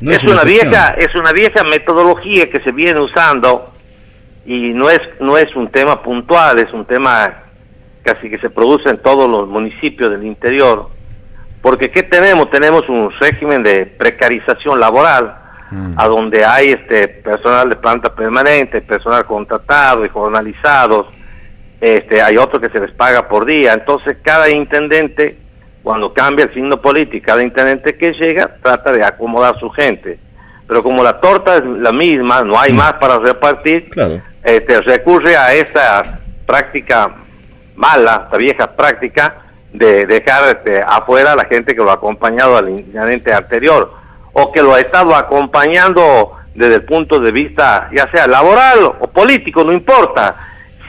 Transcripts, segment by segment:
No es, es una vieja, es una vieja metodología que se viene usando y no es, no es un tema puntual, es un tema casi que se produce en todos los municipios del interior. Porque ¿qué tenemos? Tenemos un régimen de precarización laboral, Mm. a donde hay este personal de planta permanente, personal contratado y jornalizados, este, hay otros que se les paga por día. Entonces cada intendente, cuando cambia el signo político, cada intendente que llega trata de acomodar a su gente. Pero como la torta es la misma, no hay más para repartir, Claro. este, recurre a esta práctica mala, esta vieja práctica de dejar este, afuera a la gente que lo ha acompañado al intendente anterior o que lo ha estado acompañando desde el punto de vista ya sea laboral o político, no importa.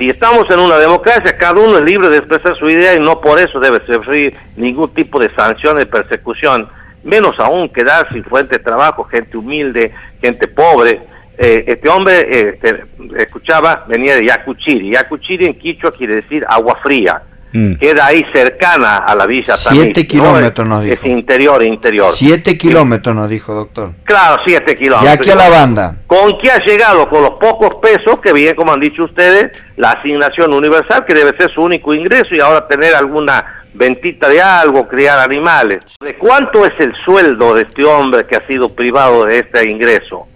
Si estamos en una democracia, cada uno es libre de expresar su idea y no por eso debe sufrir ningún tipo de sanción de persecución, menos aún quedar sin fuente de trabajo, gente humilde, gente pobre. Eh, este hombre, este, escuchaba, venía de Yacuchiri. Yacuchiri en Quichua quiere decir agua fría. Mm. Queda ahí cercana a la villa Siete Tamí, kilómetros nos Es dijo. interior, interior. Siete kilómetros nos dijo, doctor. Claro, siete Y kilómetros. aquí a la banda. ¿Con qué ha llegado? Con los pocos pesos que bien, como han dicho ustedes, la asignación universal, que debe ser su único ingreso, y ahora tener alguna ventita de algo, criar animales. ¿De cuánto es el sueldo de este hombre que ha sido privado de este ingreso?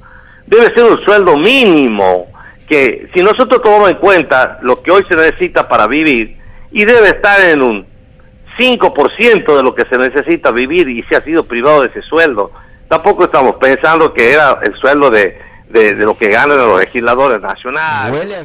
Debe ser un sueldo mínimo, que si nosotros tomamos en cuenta lo que hoy se necesita para vivir, y debe estar en un 5% de lo que se necesita vivir y se ha sido privado de ese sueldo. Tampoco estamos pensando que era el sueldo de, de, de lo que ganan los legisladores nacionales.